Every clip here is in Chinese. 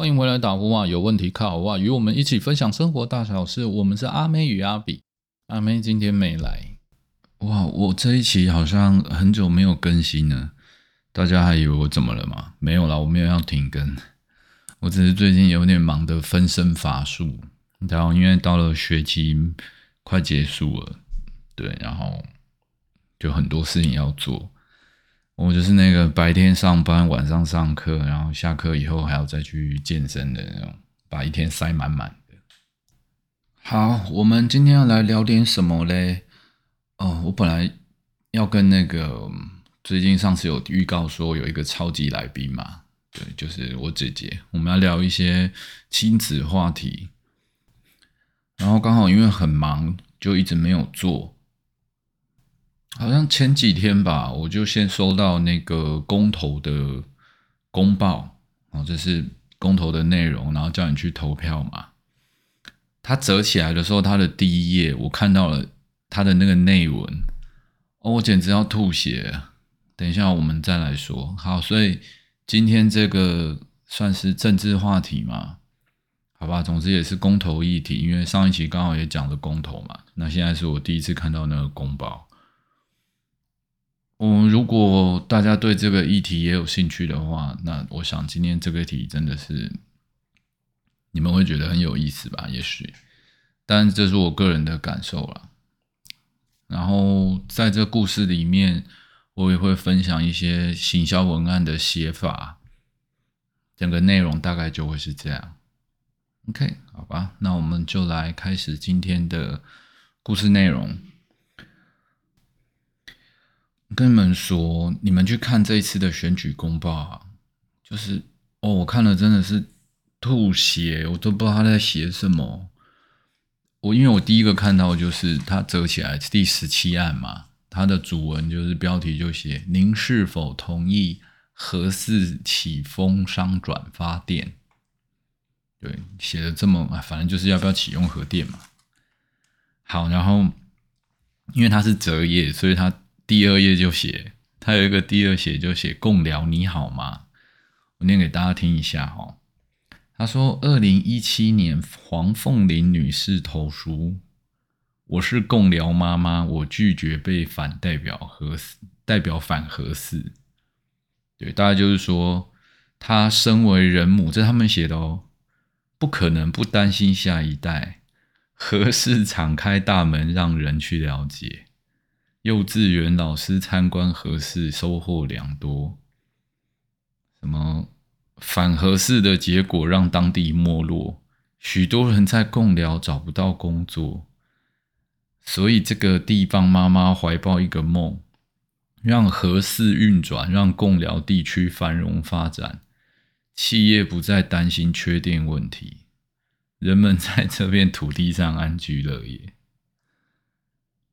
欢迎回来打呼啊！有问题靠哇，与我们一起分享生活大小事。我们是阿妹与阿比，阿妹今天没来哇！我这一期好像很久没有更新了，大家还以为我怎么了吗？没有啦，我没有要停更，我只是最近有点忙的分身乏术，然后因为到了学期快结束了，对，然后就很多事情要做。我就是那个白天上班，晚上上课，然后下课以后还要再去健身的那种，把一天塞满满的。好，我们今天要来聊点什么嘞？哦，我本来要跟那个最近上次有预告说有一个超级来宾嘛，对，就是我姐姐，我们要聊一些亲子话题。然后刚好因为很忙，就一直没有做。好像前几天吧，我就先收到那个公投的公报，哦，这是公投的内容，然后叫你去投票嘛。它折起来的时候，它的第一页我看到了它的那个内文，哦，我简直要吐血。等一下我们再来说。好，所以今天这个算是政治话题嘛？好吧，总之也是公投议题，因为上一期刚好也讲了公投嘛。那现在是我第一次看到那个公报。嗯，如果大家对这个议题也有兴趣的话，那我想今天这个题真的是你们会觉得很有意思吧？也许，但这是我个人的感受了。然后在这故事里面，我也会分享一些行销文案的写法，整个内容大概就会是这样。OK，好吧，那我们就来开始今天的故事内容。跟你们说，你们去看这一次的选举公报啊，就是哦，我看了真的是吐血，我都不知道他在写什么。我因为我第一个看到就是他折起来第十七案嘛，他的主文就是标题就写“您是否同意核四起风商转发电”，对，写的这么，反正就是要不要启用核电嘛。好，然后因为他是折页，所以他。第二页就写，他有一个第二写就写“共聊你好吗？”我念给大家听一下哈。他说：“二零一七年黄凤玲女士投书，我是共聊妈妈，我拒绝被反代表和，代表反核四。对，大概就是说，她身为人母，这他们写的哦，不可能不担心下一代。何事敞开大门让人去了解？”幼稚园老师参观合适，收获良多。什么反合适的结果让当地没落，许多人在共寮找不到工作，所以这个地方妈妈怀抱一个梦，让合适运转，让共寮地区繁荣发展，企业不再担心缺电问题，人们在这片土地上安居乐业。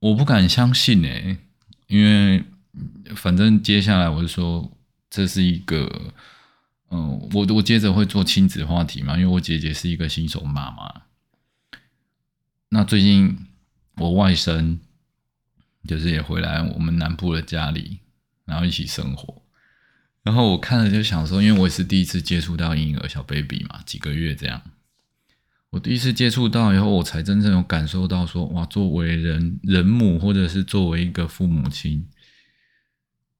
我不敢相信哎，因为反正接下来我就说这是一个，嗯，我我接着会做亲子话题嘛，因为我姐姐是一个新手妈妈。那最近我外甥就是也回来我们南部的家里，然后一起生活。然后我看了就想说，因为我也是第一次接触到婴儿小 baby 嘛，几个月这样。我第一次接触到以后，我才真正有感受到说，哇，作为人人母，或者是作为一个父母亲，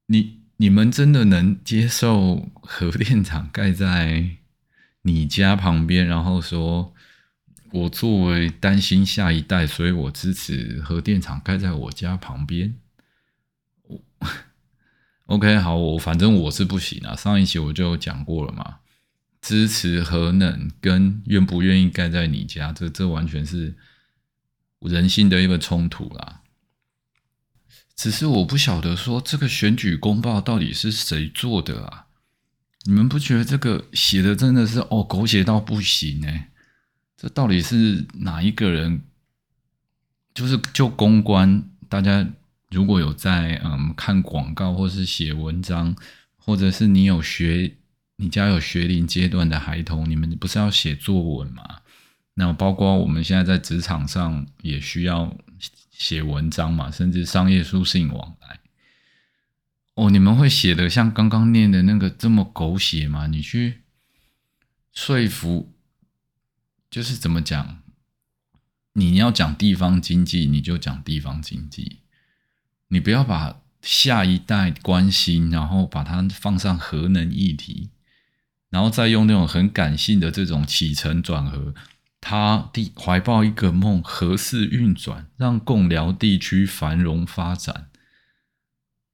你你们真的能接受核电厂盖在你家旁边，然后说，我作为担心下一代，所以我支持核电厂盖在我家旁边。我 OK，好，我反正我是不行啊，上一期我就讲过了嘛。支持核能跟愿不愿意盖在你家，这这完全是人性的一个冲突啦。只是我不晓得说这个选举公报到底是谁做的啊？你们不觉得这个写的真的是哦狗血到不行呢？这到底是哪一个人？就是就公关，大家如果有在嗯看广告，或是写文章，或者是你有学。你家有学龄阶段的孩童，你们不是要写作文吗？那包括我们现在在职场上也需要写文章嘛，甚至商业书信往来。哦，你们会写的像刚刚念的那个这么狗血吗？你去说服，就是怎么讲？你要讲地方经济，你就讲地方经济，你不要把下一代关心，然后把它放上核能议题，然后再用那种很感性的这种起承转合，他地怀抱一个梦，核四运转，让共辽地区繁荣发展。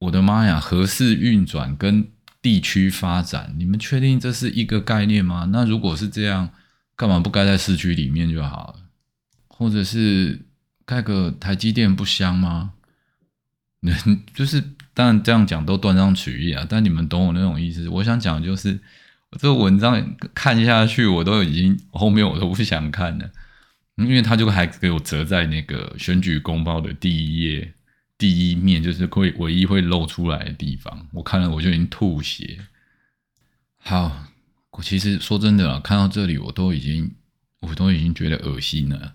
我的妈呀，核四运转跟地区发展，你们确定这是一个概念吗？那如果是这样，干嘛不盖在市区里面就好了？或者是盖个台积电不香吗？就是当然这样讲都断章取义啊，但你们懂我那种意思。我想讲就是，这个文章看下去，我都已经后面我都不想看了，因为他就还给我折在那个选举公报的第一页第一面，就是会唯一会露出来的地方。我看了我就已经吐血。好，我其实说真的，看到这里我都已经我都已经觉得恶心了。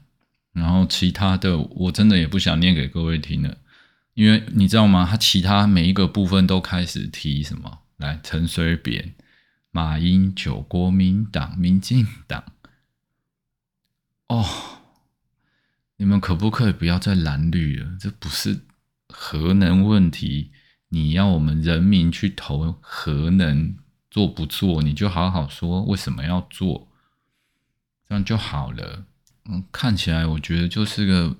然后其他的我真的也不想念给各位听了，因为你知道吗？他其他每一个部分都开始提什么？来，陈水扁、马英九、国民党、民进党。哦，你们可不可以不要再蓝绿了？这不是核能问题，你要我们人民去投核能，做不做？你就好好说为什么要做，这样就好了。嗯，看起来我觉得就是个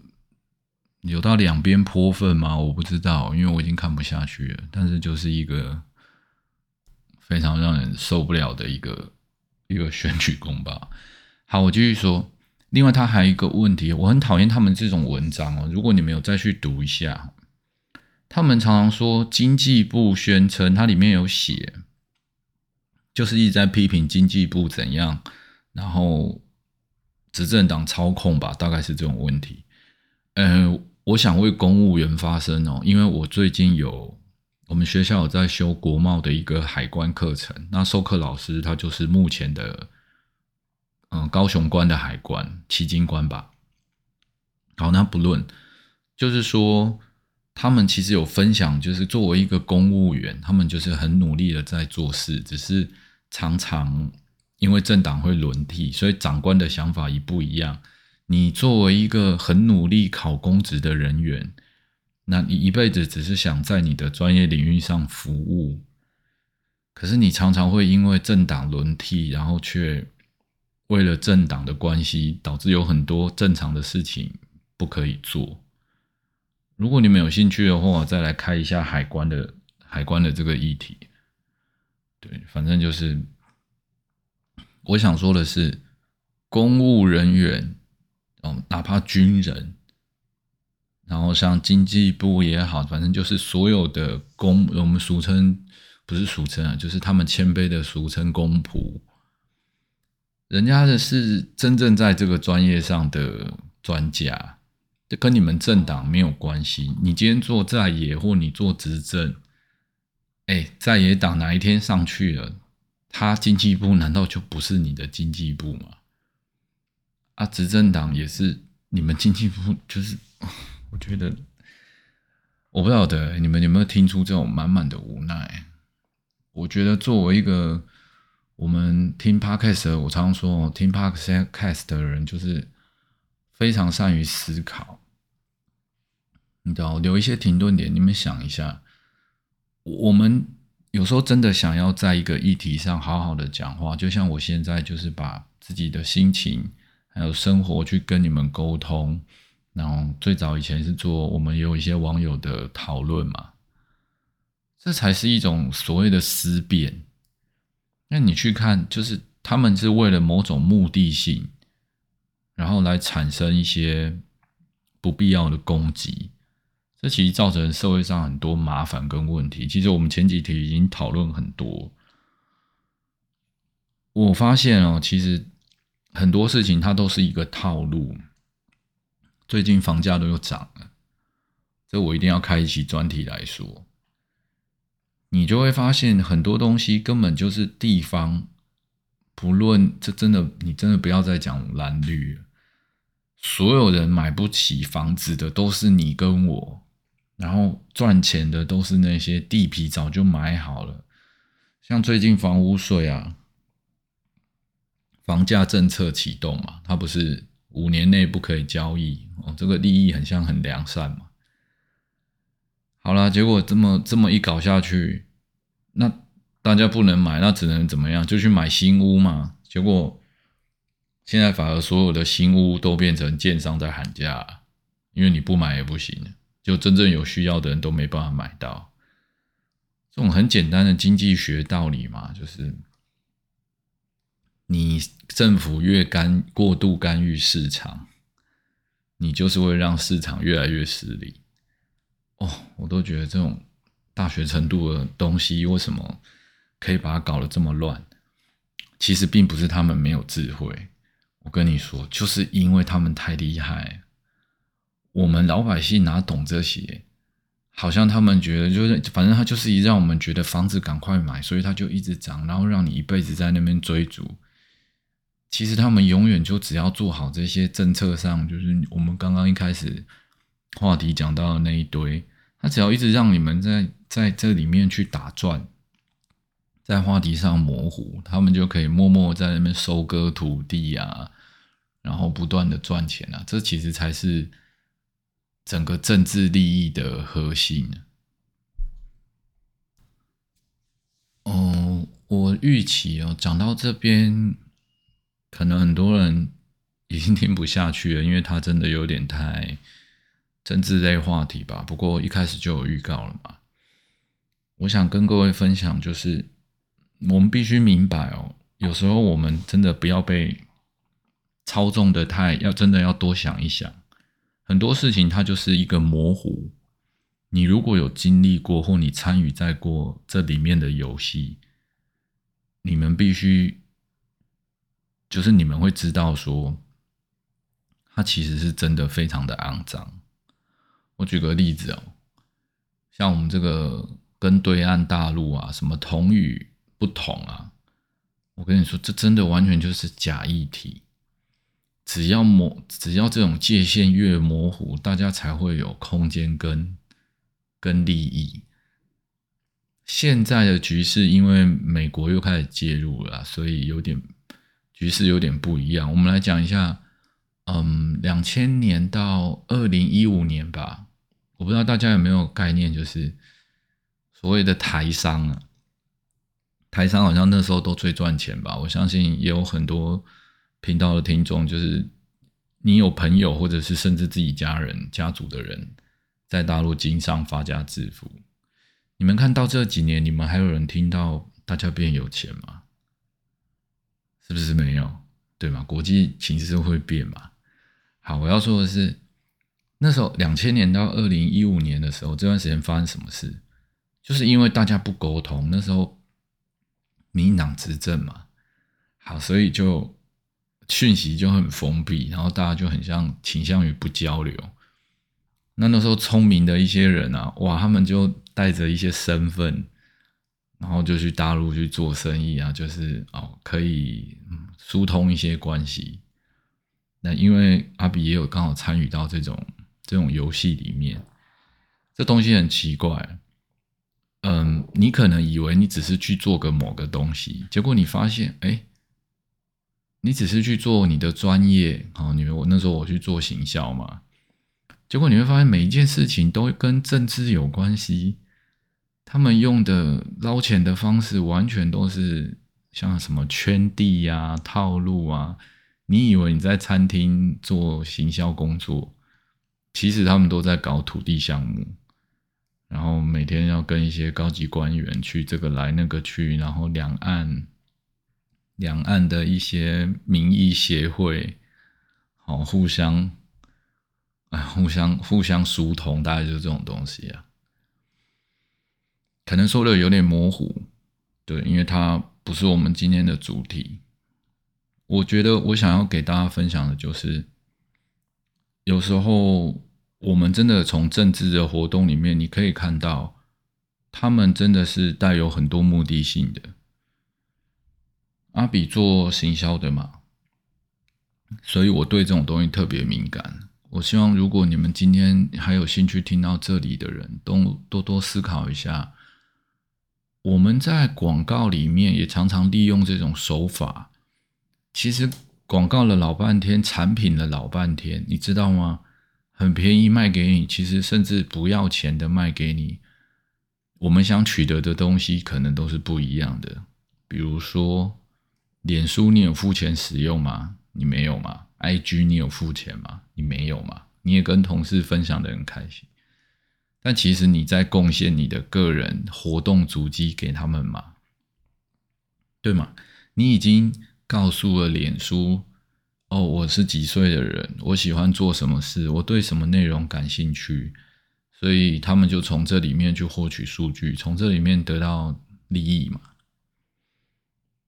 有到两边泼粪吗？我不知道，因为我已经看不下去了。但是就是一个非常让人受不了的一个一个选举公吧。好，我继续说。另外，他还有一个问题，我很讨厌他们这种文章哦。如果你没有再去读一下，他们常常说经济部宣称，它里面有写，就是一直在批评经济部怎样，然后。执政党操控吧，大概是这种问题。呃，我想为公务员发声哦，因为我最近有我们学校有在修国贸的一个海关课程，那授课老师他就是目前的嗯高雄关的海关旗津关吧。好，那不论，就是说他们其实有分享，就是作为一个公务员，他们就是很努力的在做事，只是常常。因为政党会轮替，所以长官的想法一不一样。你作为一个很努力考公职的人员，那你一辈子只是想在你的专业领域上服务，可是你常常会因为政党轮替，然后却为了政党的关系，导致有很多正常的事情不可以做。如果你们有兴趣的话，再来开一下海关的海关的这个议题。对，反正就是。我想说的是，公务人员，哦，哪怕军人，然后像经济部也好，反正就是所有的公，我们俗称不是俗称啊，就是他们谦卑的俗称公仆，人家的是真正在这个专业上的专家，这跟你们政党没有关系。你今天做在野或你做执政，哎，在野党哪一天上去了？他经济部难道就不是你的经济部吗？啊，执政党也是你们经济部，就是觉得我不晓得你们有没有听出这种满满的无奈。我觉得作为一个我们听 podcast，的我常常说听 podcast 的人就是非常善于思考，你知道，留一些停顿点，你们想一下，我们。有时候真的想要在一个议题上好好的讲话，就像我现在就是把自己的心情还有生活去跟你们沟通。然后最早以前是做我们有一些网友的讨论嘛，这才是一种所谓的思辨。那你去看，就是他们是为了某种目的性，然后来产生一些不必要的攻击。这其实造成社会上很多麻烦跟问题。其实我们前几题已经讨论很多。我发现哦，其实很多事情它都是一个套路。最近房价都又涨了，这我一定要开一期专题来说。你就会发现很多东西根本就是地方，不论这真的，你真的不要再讲蓝绿了。所有人买不起房子的都是你跟我。然后赚钱的都是那些地皮早就买好了，像最近房屋税啊，房价政策启动嘛，它不是五年内不可以交易哦，这个利益很像很良善嘛。好啦，结果这么这么一搞下去，那大家不能买，那只能怎么样？就去买新屋嘛。结果现在反而所有的新屋都变成建商在喊价，因为你不买也不行，就真正有需要的人都没办法买到。这种很简单的经济学道理嘛，就是你政府越干过度干预市场，你就是会让市场越来越失灵。哦，我都觉得这种大学程度的东西，为什么可以把它搞得这么乱？其实并不是他们没有智慧，我跟你说，就是因为他们太厉害。我们老百姓哪懂这些？好像他们觉得就是，反正他就是一让我们觉得房子赶快买，所以他就一直涨，然后让你一辈子在那边追逐。其实他们永远就只要做好这些政策上，就是我们刚刚一开始。话题讲到的那一堆，他只要一直让你们在在这里面去打转，在话题上模糊，他们就可以默默在那边收割土地啊，然后不断的赚钱啊，这其实才是整个政治利益的核心。哦，我预期哦，讲到这边，可能很多人已经听不下去了，因为他真的有点太。政治类话题吧，不过一开始就有预告了嘛。我想跟各位分享，就是我们必须明白哦，有时候我们真的不要被操纵的太，要真的要多想一想，很多事情它就是一个模糊。你如果有经历过或你参与在过这里面的游戏，你们必须就是你们会知道说，它其实是真的非常的肮脏。我举个例子哦，像我们这个跟对岸大陆啊，什么同语不同啊，我跟你说，这真的完全就是假议题。只要模，只要这种界限越模糊，大家才会有空间跟跟利益。现在的局势，因为美国又开始介入了，所以有点局势有点不一样。我们来讲一下，嗯，两千年到二零一五年吧。我不知道大家有没有概念，就是所谓的台商啊，台商好像那时候都最赚钱吧。我相信也有很多频道的听众，就是你有朋友，或者是甚至自己家人、家族的人在大陆经商发家致富。你们看到这几年，你们还有人听到大家变有钱吗？是不是没有？对吗？国际形势会变嘛？好，我要说的是。那时候，两千年到二零一五年的时候，这段时间发生什么事？就是因为大家不沟通，那时候民党执政嘛，好，所以就讯息就很封闭，然后大家就很像倾向于不交流。那那时候聪明的一些人啊，哇，他们就带着一些身份，然后就去大陆去做生意啊，就是哦，可以疏通一些关系。那因为阿比也有刚好参与到这种。这种游戏里面，这东西很奇怪。嗯，你可能以为你只是去做个某个东西，结果你发现，哎，你只是去做你的专业。好，你我那时候我去做行销嘛，结果你会发现每一件事情都跟政治有关系。他们用的捞钱的方式，完全都是像什么圈地呀、套路啊。你以为你在餐厅做行销工作？其实他们都在搞土地项目，然后每天要跟一些高级官员去这个来那个去，然后两岸两岸的一些民意协会，好互相哎互相互相疏通，大概就是这种东西啊。可能说的有点模糊，对，因为它不是我们今天的主题。我觉得我想要给大家分享的就是，有时候。我们真的从政治的活动里面，你可以看到，他们真的是带有很多目的性的。阿比做行销的嘛，所以我对这种东西特别敏感。我希望如果你们今天还有兴趣听到这里的人，都多多思考一下，我们在广告里面也常常利用这种手法。其实广告了老半天，产品了老半天，你知道吗？很便宜卖给你，其实甚至不要钱的卖给你。我们想取得的东西可能都是不一样的。比如说，脸书你有付钱使用吗？你没有吗？IG 你有付钱吗？你没有吗？你也跟同事分享的很开心，但其实你在贡献你的个人活动足迹给他们嘛？对吗？你已经告诉了脸书。哦，我是几岁的人，我喜欢做什么事，我对什么内容感兴趣，所以他们就从这里面去获取数据，从这里面得到利益嘛。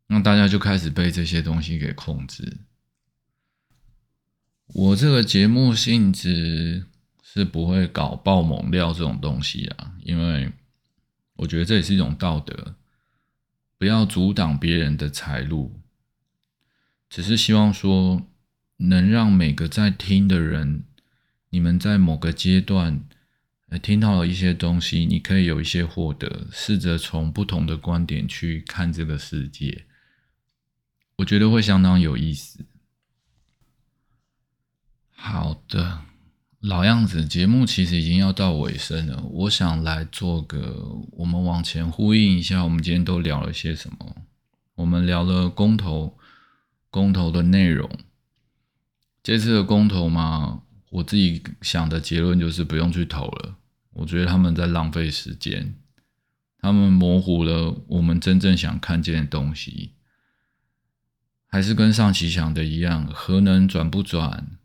那大家就开始被这些东西给控制。我这个节目性质是不会搞爆猛料这种东西啊，因为我觉得这也是一种道德，不要阻挡别人的财路。只是希望说，能让每个在听的人，你们在某个阶段，呃，听到了一些东西，你可以有一些获得，试着从不同的观点去看这个世界，我觉得会相当有意思。好的，老样子，节目其实已经要到尾声了，我想来做个，我们往前呼应一下，我们今天都聊了些什么？我们聊了公投。公投的内容，这次的公投嘛，我自己想的结论就是不用去投了。我觉得他们在浪费时间，他们模糊了我们真正想看见的东西。还是跟上期想的一样，核能转不转，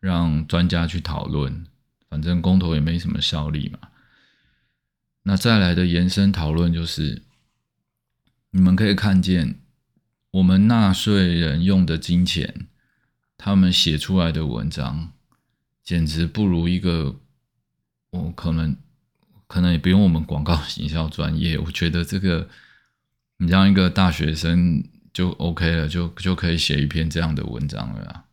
让专家去讨论。反正公投也没什么效力嘛。那再来的延伸讨论就是，你们可以看见。我们纳税人用的金钱，他们写出来的文章，简直不如一个我可能可能也不用我们广告行销专业，我觉得这个你让一个大学生就 OK 了，就就可以写一篇这样的文章了。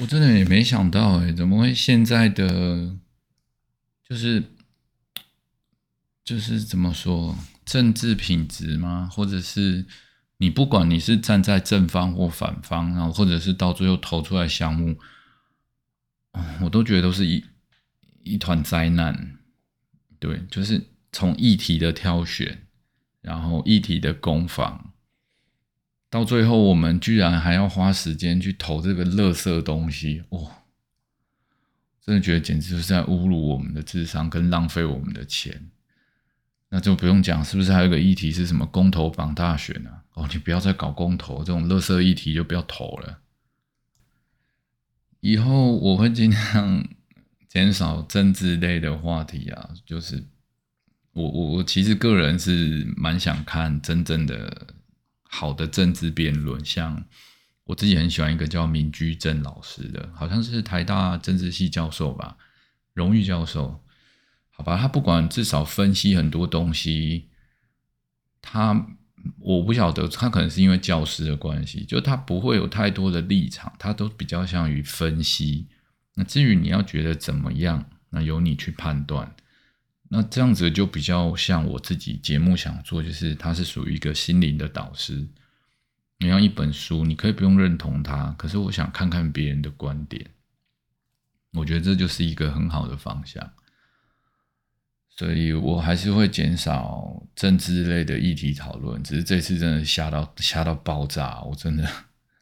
我真的也没想到，哎，怎么会现在的就是就是怎么说？政治品质吗？或者是你不管你是站在正方或反方，然后或者是到最后投出来项目，我都觉得都是一一团灾难。对，就是从议题的挑选，然后议题的攻防，到最后我们居然还要花时间去投这个垃圾东西，哇！真的觉得简直就是在侮辱我们的智商，跟浪费我们的钱。那就不用讲，是不是还有个议题是什么公投榜大选呢？哦，你不要再搞公投这种垃圾议题，就不要投了。以后我会尽量减少政治类的话题啊。就是我我我其实个人是蛮想看真正的好的政治辩论，像我自己很喜欢一个叫民居正老师的，好像是台大政治系教授吧，荣誉教授。好吧，他不管至少分析很多东西，他我不晓得，他可能是因为教师的关系，就他不会有太多的立场，他都比较像于分析。那至于你要觉得怎么样，那由你去判断。那这样子就比较像我自己节目想做，就是他是属于一个心灵的导师。你像一本书，你可以不用认同他，可是我想看看别人的观点，我觉得这就是一个很好的方向。所以我还是会减少政治类的议题讨论，只是这次真的吓到吓到爆炸，我真的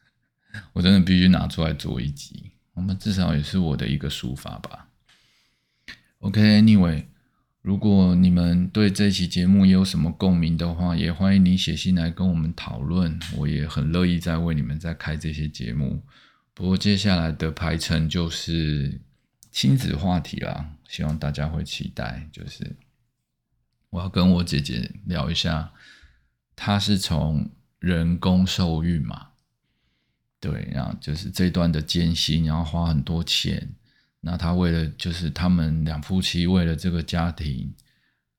我真的必须拿出来做一集，我们至少也是我的一个抒发吧。OK，Anyway，如果你们对这期节目有什么共鸣的话，也欢迎你写信来跟我们讨论，我也很乐意再为你们再开这些节目。不过接下来的排程就是亲子话题啦。希望大家会期待，就是我要跟我姐姐聊一下，她是从人工受孕嘛，对，然后就是这段的艰辛，然后花很多钱，那他为了就是他们两夫妻为了这个家庭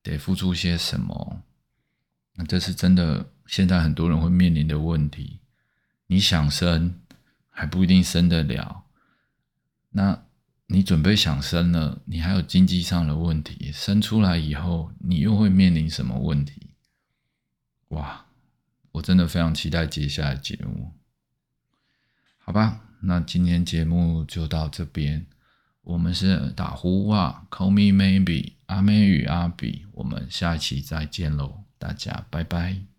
得付出些什么，那这是真的，现在很多人会面临的问题。你想生还不一定生得了，那。你准备想生了，你还有经济上的问题，生出来以后你又会面临什么问题？哇，我真的非常期待接下来节目。好吧，那今天节目就到这边。我们是打呼哇，Call me maybe，阿妹与阿比，我们下期再见喽，大家拜拜。